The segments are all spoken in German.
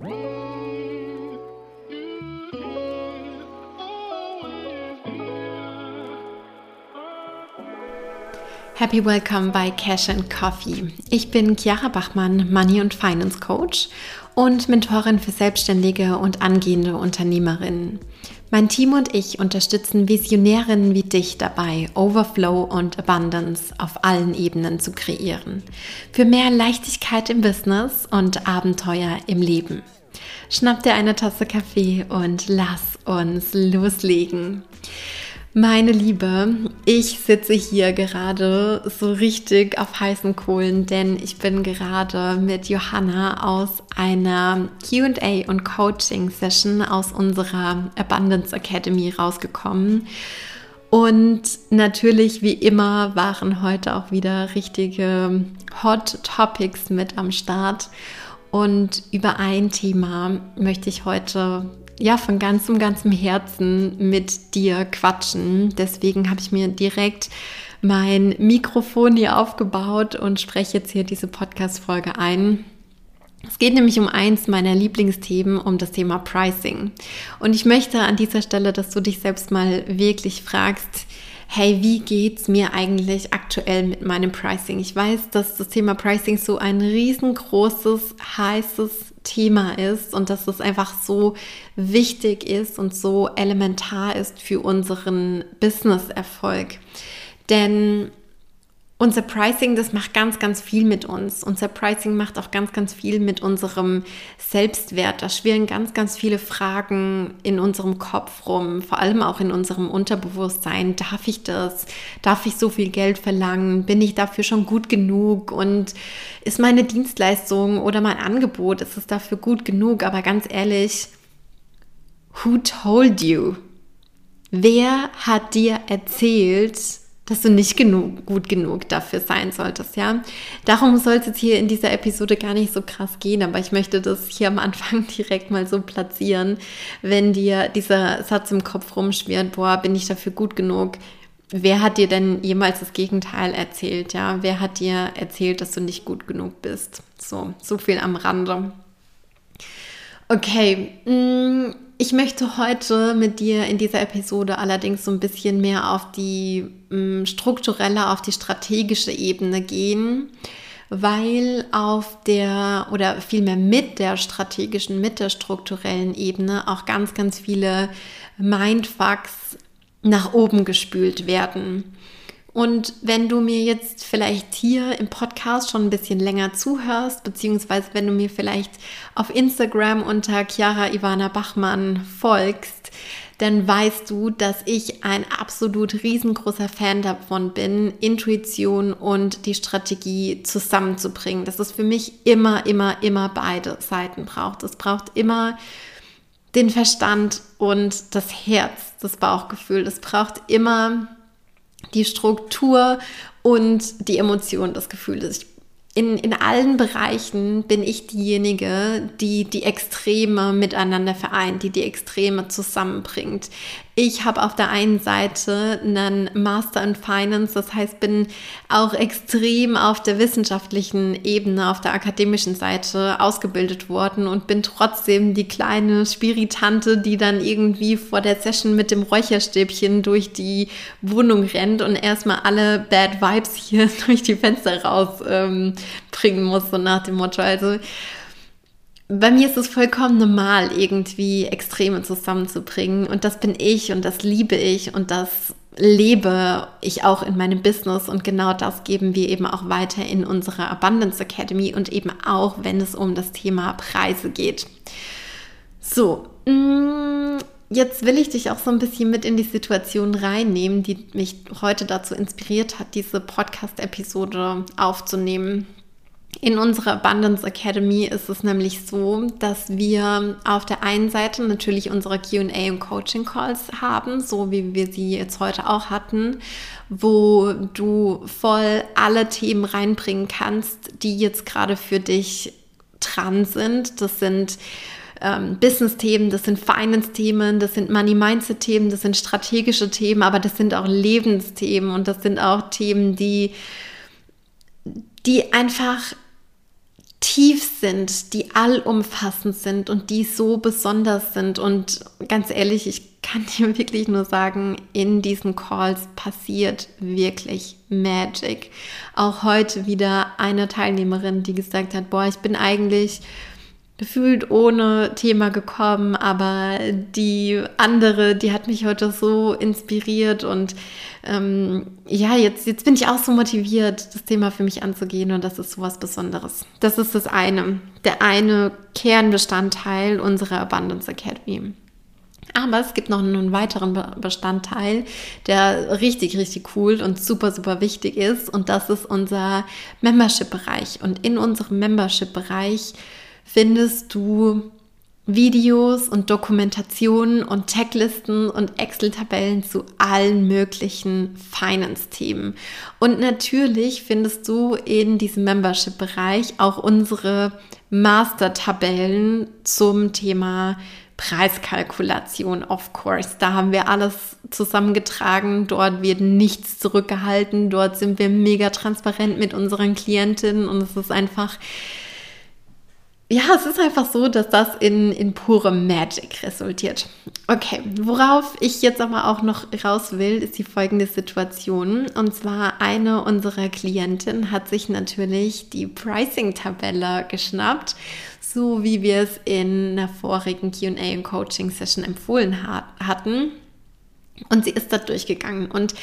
Happy Welcome bei Cash and Coffee. Ich bin Chiara Bachmann, Money und Finance Coach und Mentorin für Selbstständige und angehende Unternehmerinnen. Mein Team und ich unterstützen Visionärinnen wie dich dabei, Overflow und Abundance auf allen Ebenen zu kreieren. Für mehr Leichtigkeit im Business und Abenteuer im Leben. Schnapp dir eine Tasse Kaffee und lass uns loslegen. Meine Liebe, ich sitze hier gerade so richtig auf heißen Kohlen, denn ich bin gerade mit Johanna aus einer QA und Coaching Session aus unserer Abundance Academy rausgekommen. Und natürlich, wie immer, waren heute auch wieder richtige Hot Topics mit am Start. Und über ein Thema möchte ich heute ja von ganzem, ganzem Herzen mit dir quatschen. Deswegen habe ich mir direkt mein Mikrofon hier aufgebaut und spreche jetzt hier diese Podcast-Folge ein. Es geht nämlich um eins meiner Lieblingsthemen, um das Thema Pricing. Und ich möchte an dieser Stelle, dass du dich selbst mal wirklich fragst, hey, wie geht's mir eigentlich aktuell mit meinem Pricing? Ich weiß, dass das Thema Pricing so ein riesengroßes, heißes Thema ist und dass es einfach so wichtig ist und so elementar ist für unseren Business-Erfolg. Denn unser Pricing, das macht ganz, ganz viel mit uns. Unser Pricing macht auch ganz, ganz viel mit unserem Selbstwert. Da schwirren ganz, ganz viele Fragen in unserem Kopf rum, vor allem auch in unserem Unterbewusstsein. Darf ich das? Darf ich so viel Geld verlangen? Bin ich dafür schon gut genug? Und ist meine Dienstleistung oder mein Angebot, ist es dafür gut genug? Aber ganz ehrlich, who told you? Wer hat dir erzählt, dass du nicht genug, gut genug dafür sein solltest, ja. Darum soll es jetzt hier in dieser Episode gar nicht so krass gehen, aber ich möchte das hier am Anfang direkt mal so platzieren, wenn dir dieser Satz im Kopf rumschwirrt, boah, bin ich dafür gut genug? Wer hat dir denn jemals das Gegenteil erzählt, ja? Wer hat dir erzählt, dass du nicht gut genug bist? So, so viel am Rande. Okay, mh, mm, ich möchte heute mit dir in dieser Episode allerdings so ein bisschen mehr auf die mm, strukturelle, auf die strategische Ebene gehen, weil auf der oder vielmehr mit der strategischen, mit der strukturellen Ebene auch ganz, ganz viele Mindfucks nach oben gespült werden. Und wenn du mir jetzt vielleicht hier im Podcast schon ein bisschen länger zuhörst, beziehungsweise wenn du mir vielleicht auf Instagram unter Chiara Ivana Bachmann folgst, dann weißt du, dass ich ein absolut riesengroßer Fan davon bin, Intuition und die Strategie zusammenzubringen. Dass es für mich immer, immer, immer beide Seiten braucht. Es braucht immer den Verstand und das Herz, das Bauchgefühl. Es braucht immer die Struktur und die Emotion des Gefühls. Ich in, in allen Bereichen bin ich diejenige, die die Extreme miteinander vereint, die die Extreme zusammenbringt. Ich habe auf der einen Seite einen Master in Finance, das heißt, bin auch extrem auf der wissenschaftlichen Ebene, auf der akademischen Seite ausgebildet worden und bin trotzdem die kleine Spiritante, die dann irgendwie vor der Session mit dem Räucherstäbchen durch die Wohnung rennt und erstmal alle Bad Vibes hier durch die Fenster raus ähm, muss, so nach dem Motto. Also bei mir ist es vollkommen normal, irgendwie Extreme zusammenzubringen. Und das bin ich und das liebe ich und das lebe ich auch in meinem Business. Und genau das geben wir eben auch weiter in unserer Abundance Academy und eben auch, wenn es um das Thema Preise geht. So, mm, jetzt will ich dich auch so ein bisschen mit in die Situation reinnehmen, die mich heute dazu inspiriert hat, diese Podcast-Episode aufzunehmen. In unserer Abundance Academy ist es nämlich so, dass wir auf der einen Seite natürlich unsere QA und Coaching Calls haben, so wie wir sie jetzt heute auch hatten, wo du voll alle Themen reinbringen kannst, die jetzt gerade für dich dran sind. Das sind ähm, Business-Themen, das sind Finance-Themen, das sind Money-Mindset-Themen, das sind strategische Themen, aber das sind auch Lebensthemen und das sind auch Themen, die die einfach tief sind, die allumfassend sind und die so besonders sind. Und ganz ehrlich, ich kann dir wirklich nur sagen, in diesen Calls passiert wirklich Magic. Auch heute wieder eine Teilnehmerin, die gesagt hat, boah, ich bin eigentlich gefühlt ohne Thema gekommen, aber die andere, die hat mich heute so inspiriert und ähm, ja, jetzt, jetzt bin ich auch so motiviert, das Thema für mich anzugehen und das ist so was Besonderes. Das ist das eine, der eine Kernbestandteil unserer Abundance Academy. Aber es gibt noch einen weiteren Bestandteil, der richtig, richtig cool und super, super wichtig ist. Und das ist unser Membership-Bereich. Und in unserem Membership-Bereich findest du Videos und Dokumentationen und Checklisten und Excel-Tabellen zu allen möglichen Finance-Themen. Und natürlich findest du in diesem Membership-Bereich auch unsere Master-Tabellen zum Thema Preiskalkulation, of course. Da haben wir alles zusammengetragen. Dort wird nichts zurückgehalten. Dort sind wir mega transparent mit unseren Klientinnen und es ist einfach ja, es ist einfach so, dass das in, in pure Magic resultiert. Okay, worauf ich jetzt aber auch noch raus will, ist die folgende Situation. Und zwar eine unserer Klientinnen hat sich natürlich die Pricing-Tabelle geschnappt, so wie wir es in einer vorigen QA und Coaching-Session empfohlen hat, hatten. Und sie ist da durchgegangen. Und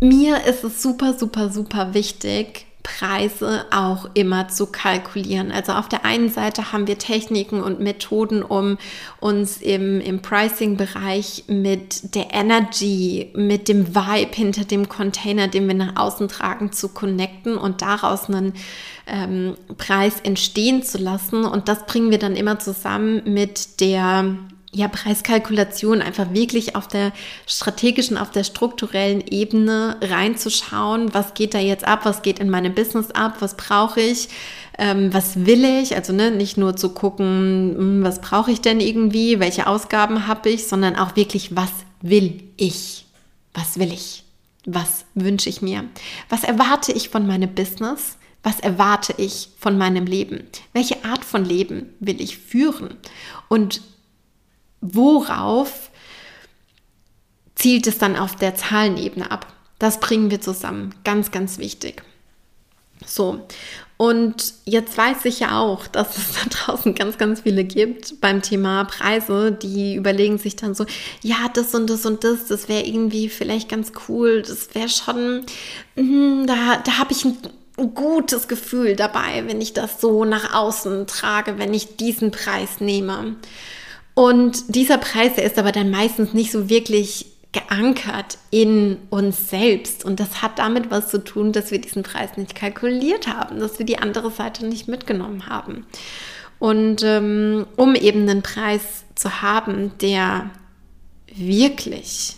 mir ist es super, super, super wichtig, Preise auch immer zu kalkulieren. Also auf der einen Seite haben wir Techniken und Methoden, um uns im, im Pricing-Bereich mit der Energy, mit dem Vibe hinter dem Container, den wir nach außen tragen, zu connecten und daraus einen ähm, Preis entstehen zu lassen. Und das bringen wir dann immer zusammen mit der ja, Preiskalkulation einfach wirklich auf der strategischen, auf der strukturellen Ebene reinzuschauen, was geht da jetzt ab, was geht in meinem Business ab, was brauche ich, ähm, was will ich, also ne, nicht nur zu gucken, hm, was brauche ich denn irgendwie, welche Ausgaben habe ich, sondern auch wirklich, was will ich, was will ich, was wünsche ich mir, was erwarte ich von meinem Business, was erwarte ich von meinem Leben? Welche Art von Leben will ich führen? Und worauf zielt es dann auf der Zahlenebene ab? Das bringen wir zusammen. Ganz, ganz wichtig. So, und jetzt weiß ich ja auch, dass es da draußen ganz, ganz viele gibt beim Thema Preise, die überlegen sich dann so, ja, das und das und das, das wäre irgendwie vielleicht ganz cool, das wäre schon, mh, da, da habe ich ein gutes Gefühl dabei, wenn ich das so nach außen trage, wenn ich diesen Preis nehme. Und dieser Preis, der ist aber dann meistens nicht so wirklich geankert in uns selbst. Und das hat damit was zu tun, dass wir diesen Preis nicht kalkuliert haben, dass wir die andere Seite nicht mitgenommen haben. Und ähm, um eben einen Preis zu haben, der wirklich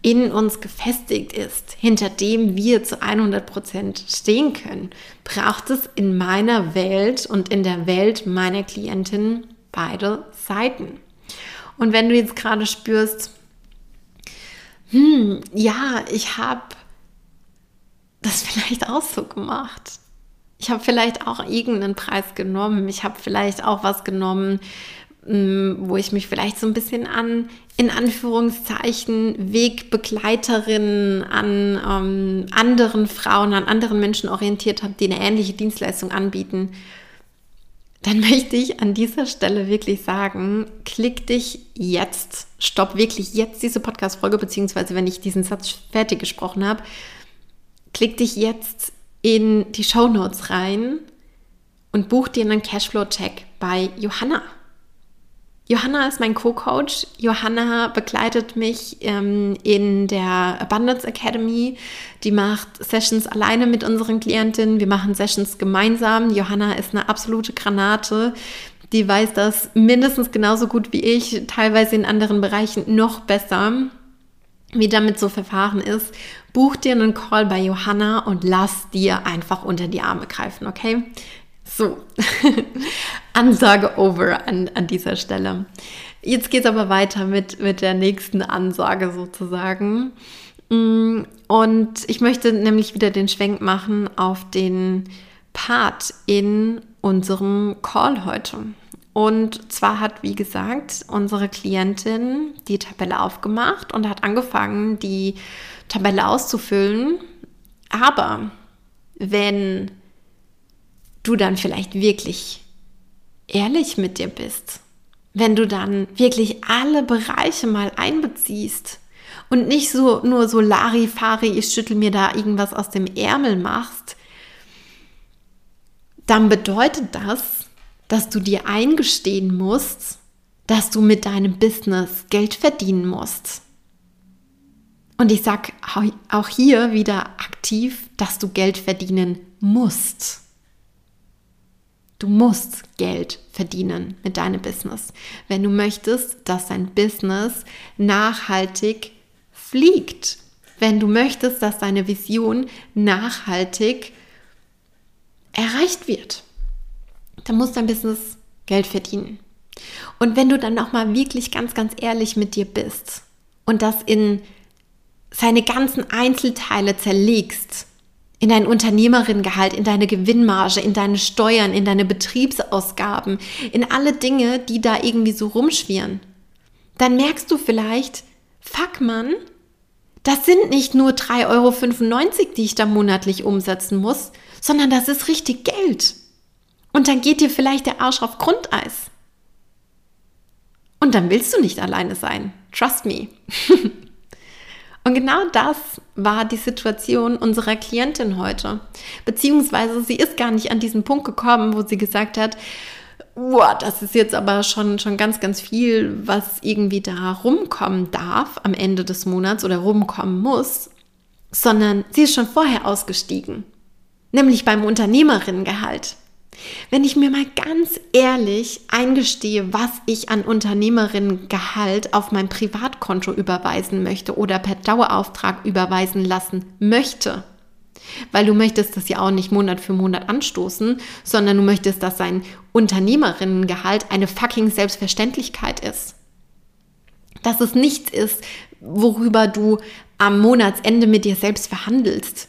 in uns gefestigt ist, hinter dem wir zu 100 Prozent stehen können, braucht es in meiner Welt und in der Welt meiner Klientin beide Seiten. Und wenn du jetzt gerade spürst, hm, ja, ich habe das vielleicht auch so gemacht. Ich habe vielleicht auch irgendeinen Preis genommen. Ich habe vielleicht auch was genommen, hm, wo ich mich vielleicht so ein bisschen an, in Anführungszeichen, Wegbegleiterinnen, an ähm, anderen Frauen, an anderen Menschen orientiert habe, die eine ähnliche Dienstleistung anbieten dann möchte ich an dieser Stelle wirklich sagen, klick dich jetzt, stopp wirklich jetzt diese Podcast-Folge, beziehungsweise wenn ich diesen Satz fertig gesprochen habe, klick dich jetzt in die Show Notes rein und buch dir einen Cashflow-Check bei Johanna. Johanna ist mein Co-Coach. Johanna begleitet mich ähm, in der Abundance Academy. Die macht Sessions alleine mit unseren Klientinnen. Wir machen Sessions gemeinsam. Johanna ist eine absolute Granate. Die weiß das mindestens genauso gut wie ich, teilweise in anderen Bereichen noch besser, wie damit so verfahren ist. Buch dir einen Call bei Johanna und lass dir einfach unter die Arme greifen, okay? So, Ansage over an, an dieser Stelle. Jetzt geht es aber weiter mit, mit der nächsten Ansage sozusagen. Mm, und ich möchte nämlich wieder den Schwenk machen auf den Part in unserem Call heute. Und zwar hat, wie gesagt, unsere Klientin die Tabelle aufgemacht und hat angefangen, die Tabelle auszufüllen. Aber wenn du dann vielleicht wirklich ehrlich mit dir bist, wenn du dann wirklich alle Bereiche mal einbeziehst und nicht so nur so Larifari, ich schüttel mir da irgendwas aus dem Ärmel machst, dann bedeutet das, dass du dir eingestehen musst, dass du mit deinem Business Geld verdienen musst. Und ich sage auch hier wieder aktiv, dass du Geld verdienen musst. Du musst Geld verdienen mit deinem Business, wenn du möchtest, dass dein Business nachhaltig fliegt. Wenn du möchtest, dass deine Vision nachhaltig erreicht wird dann muss dein Business Geld verdienen. Und wenn du dann nochmal wirklich ganz, ganz ehrlich mit dir bist und das in seine ganzen Einzelteile zerlegst, in dein Unternehmerinnengehalt, in deine Gewinnmarge, in deine Steuern, in deine Betriebsausgaben, in alle Dinge, die da irgendwie so rumschwirren, dann merkst du vielleicht, fuck man, das sind nicht nur 3,95 Euro, die ich da monatlich umsetzen muss, sondern das ist richtig Geld. Und dann geht dir vielleicht der Arsch auf Grundeis. Und dann willst du nicht alleine sein. Trust me. Und genau das war die Situation unserer Klientin heute. Beziehungsweise sie ist gar nicht an diesen Punkt gekommen, wo sie gesagt hat, wow, das ist jetzt aber schon, schon ganz, ganz viel, was irgendwie da rumkommen darf am Ende des Monats oder rumkommen muss, sondern sie ist schon vorher ausgestiegen. Nämlich beim Unternehmerinnengehalt. Wenn ich mir mal ganz ehrlich eingestehe, was ich an Unternehmerinnengehalt auf mein Privatkonto überweisen möchte oder per Dauerauftrag überweisen lassen möchte, weil du möchtest das ja auch nicht Monat für Monat anstoßen, sondern du möchtest, dass sein Unternehmerinnengehalt eine fucking Selbstverständlichkeit ist. Dass es nichts ist, worüber du am Monatsende mit dir selbst verhandelst,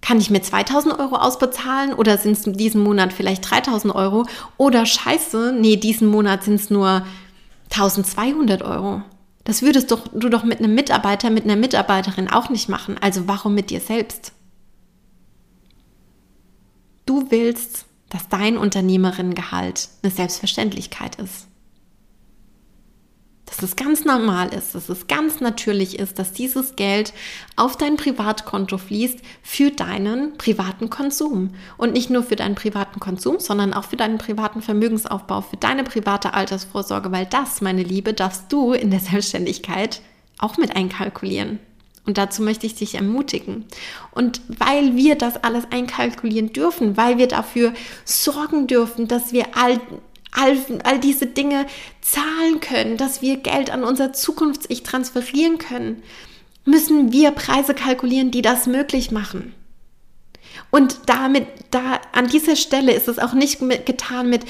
kann ich mir 2000 Euro ausbezahlen oder sind es diesen Monat vielleicht 3000 Euro? Oder scheiße, nee, diesen Monat sind es nur 1200 Euro. Das würdest doch, du doch mit einem Mitarbeiter, mit einer Mitarbeiterin auch nicht machen. Also warum mit dir selbst? Du willst, dass dein Unternehmerinnengehalt eine Selbstverständlichkeit ist dass es ganz normal ist, dass es ganz natürlich ist, dass dieses Geld auf dein Privatkonto fließt für deinen privaten Konsum. Und nicht nur für deinen privaten Konsum, sondern auch für deinen privaten Vermögensaufbau, für deine private Altersvorsorge, weil das, meine Liebe, darfst du in der Selbstständigkeit auch mit einkalkulieren. Und dazu möchte ich dich ermutigen. Und weil wir das alles einkalkulieren dürfen, weil wir dafür sorgen dürfen, dass wir all all, all diese Dinge zahlen können, dass wir Geld an unser Zukunfts-Ich transferieren können, müssen wir Preise kalkulieren, die das möglich machen. Und damit, da an dieser Stelle ist es auch nicht mit, getan mit,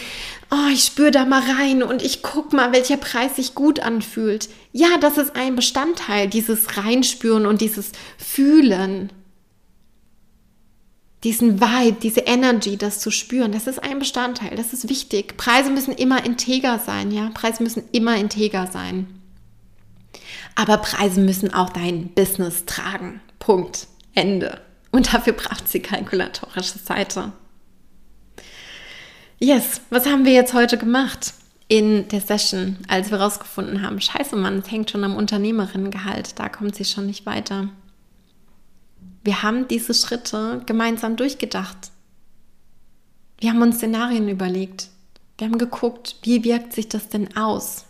oh, ich spüre da mal rein und ich guck mal, welcher Preis sich gut anfühlt. Ja, das ist ein Bestandteil, dieses Reinspüren und dieses Fühlen diesen Vibe, diese Energy, das zu spüren, das ist ein Bestandteil, das ist wichtig. Preise müssen immer integer sein, ja, Preise müssen immer integer sein. Aber Preise müssen auch dein Business tragen. Punkt. Ende. Und dafür braucht sie kalkulatorische Seite. Yes, was haben wir jetzt heute gemacht in der Session, als wir rausgefunden haben, scheiße Mann, es hängt schon am Unternehmerinnengehalt, da kommt sie schon nicht weiter. Wir haben diese Schritte gemeinsam durchgedacht. Wir haben uns Szenarien überlegt. Wir haben geguckt, wie wirkt sich das denn aus?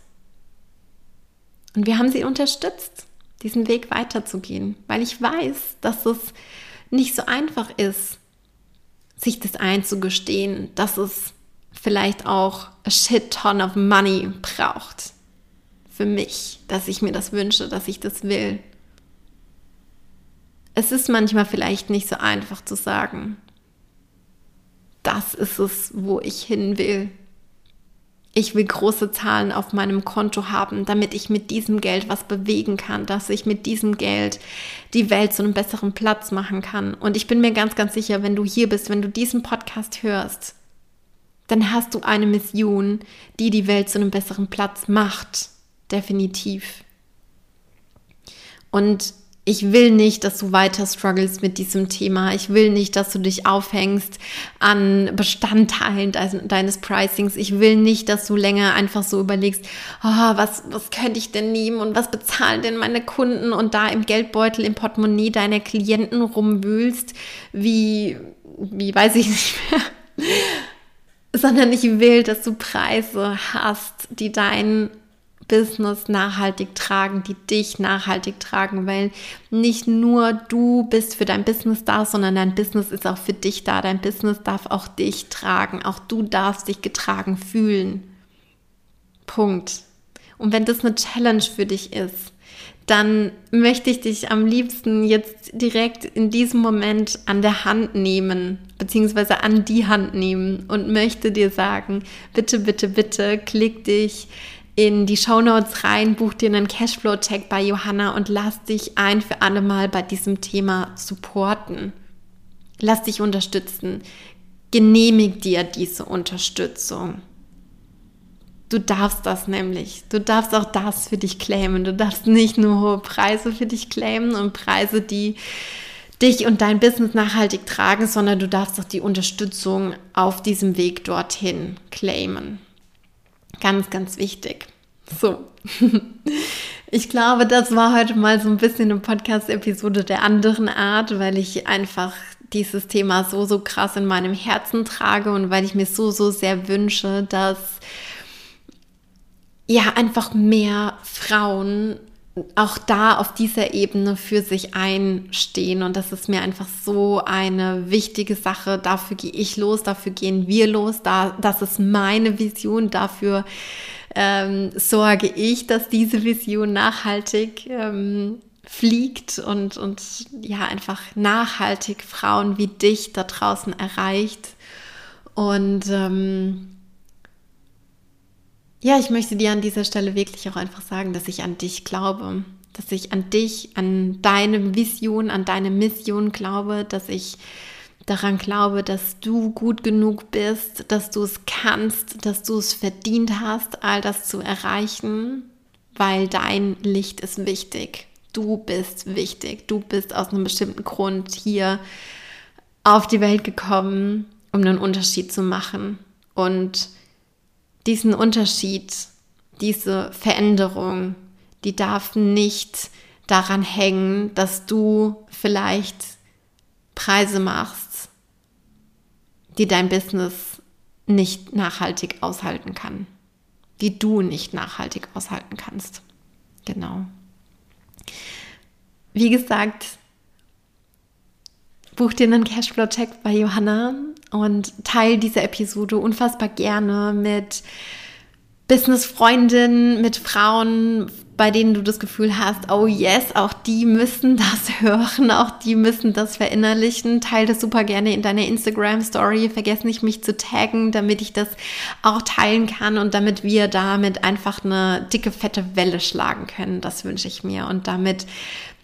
Und wir haben sie unterstützt, diesen Weg weiterzugehen, weil ich weiß, dass es nicht so einfach ist, sich das einzugestehen, dass es vielleicht auch a shit ton of money braucht für mich, dass ich mir das wünsche, dass ich das will es ist manchmal vielleicht nicht so einfach zu sagen, das ist es, wo ich hin will. Ich will große Zahlen auf meinem Konto haben, damit ich mit diesem Geld was bewegen kann, dass ich mit diesem Geld die Welt zu einem besseren Platz machen kann. Und ich bin mir ganz, ganz sicher, wenn du hier bist, wenn du diesen Podcast hörst, dann hast du eine Mission, die die Welt zu einem besseren Platz macht. Definitiv. Und ich will nicht, dass du weiter struggles mit diesem Thema. Ich will nicht, dass du dich aufhängst an Bestandteilen deines Pricings. Ich will nicht, dass du länger einfach so überlegst, oh, was, was könnte ich denn nehmen und was bezahlen denn meine Kunden und da im Geldbeutel, im Portemonnaie deiner Klienten rumwühlst, wie, wie weiß ich nicht mehr. Sondern ich will, dass du Preise hast, die dein Business nachhaltig tragen, die dich nachhaltig tragen, weil nicht nur du bist für dein Business da, sondern dein Business ist auch für dich da. Dein Business darf auch dich tragen. Auch du darfst dich getragen fühlen. Punkt. Und wenn das eine Challenge für dich ist, dann möchte ich dich am liebsten jetzt direkt in diesem Moment an der Hand nehmen, beziehungsweise an die Hand nehmen und möchte dir sagen, bitte, bitte, bitte, klick dich in die Shownotes rein, buch dir einen Cashflow-Check bei Johanna und lass dich ein für alle Mal bei diesem Thema supporten. Lass dich unterstützen. Genehmig dir diese Unterstützung. Du darfst das nämlich. Du darfst auch das für dich claimen. Du darfst nicht nur hohe Preise für dich claimen und Preise, die dich und dein Business nachhaltig tragen, sondern du darfst auch die Unterstützung auf diesem Weg dorthin claimen. Ganz, ganz wichtig. So. Ich glaube, das war heute mal so ein bisschen eine Podcast-Episode der anderen Art, weil ich einfach dieses Thema so, so krass in meinem Herzen trage und weil ich mir so, so sehr wünsche, dass ja einfach mehr Frauen auch da auf dieser Ebene für sich einstehen. Und das ist mir einfach so eine wichtige Sache. Dafür gehe ich los, dafür gehen wir los. Da, das ist meine Vision. Dafür ähm, sorge ich, dass diese Vision nachhaltig ähm, fliegt und, und ja, einfach nachhaltig Frauen wie dich da draußen erreicht. Und ähm, ja, ich möchte dir an dieser Stelle wirklich auch einfach sagen, dass ich an dich glaube, dass ich an dich, an deine Vision, an deine Mission glaube, dass ich daran glaube, dass du gut genug bist, dass du es kannst, dass du es verdient hast, all das zu erreichen, weil dein Licht ist wichtig. Du bist wichtig. Du bist aus einem bestimmten Grund hier auf die Welt gekommen, um einen Unterschied zu machen. Und diesen Unterschied, diese Veränderung, die darf nicht daran hängen, dass du vielleicht Preise machst, die dein Business nicht nachhaltig aushalten kann, die du nicht nachhaltig aushalten kannst. Genau. Wie gesagt, buch dir einen Cashflow-Check bei Johanna und teile diese Episode unfassbar gerne mit Business-Freundinnen, mit Frauen, bei denen du das Gefühl hast, oh yes, auch die müssen das hören, auch die müssen das verinnerlichen. Teile das super gerne in deiner Instagram-Story. Vergiss nicht, mich zu taggen, damit ich das auch teilen kann und damit wir damit einfach eine dicke, fette Welle schlagen können. Das wünsche ich mir. Und damit,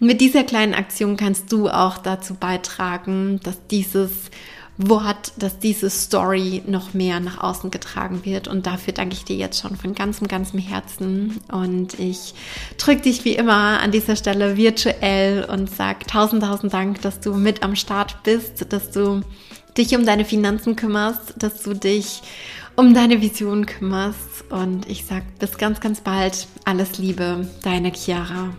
mit dieser kleinen Aktion kannst du auch dazu beitragen, dass dieses Wort, dass diese Story noch mehr nach außen getragen wird. Und dafür danke ich dir jetzt schon von ganzem, ganzem Herzen. Und ich drücke dich wie immer an dieser Stelle virtuell und sag tausend, tausend Dank, dass du mit am Start bist, dass du dich um deine Finanzen kümmerst, dass du dich um deine Vision kümmerst. Und ich sag bis ganz, ganz bald. Alles Liebe, deine Chiara.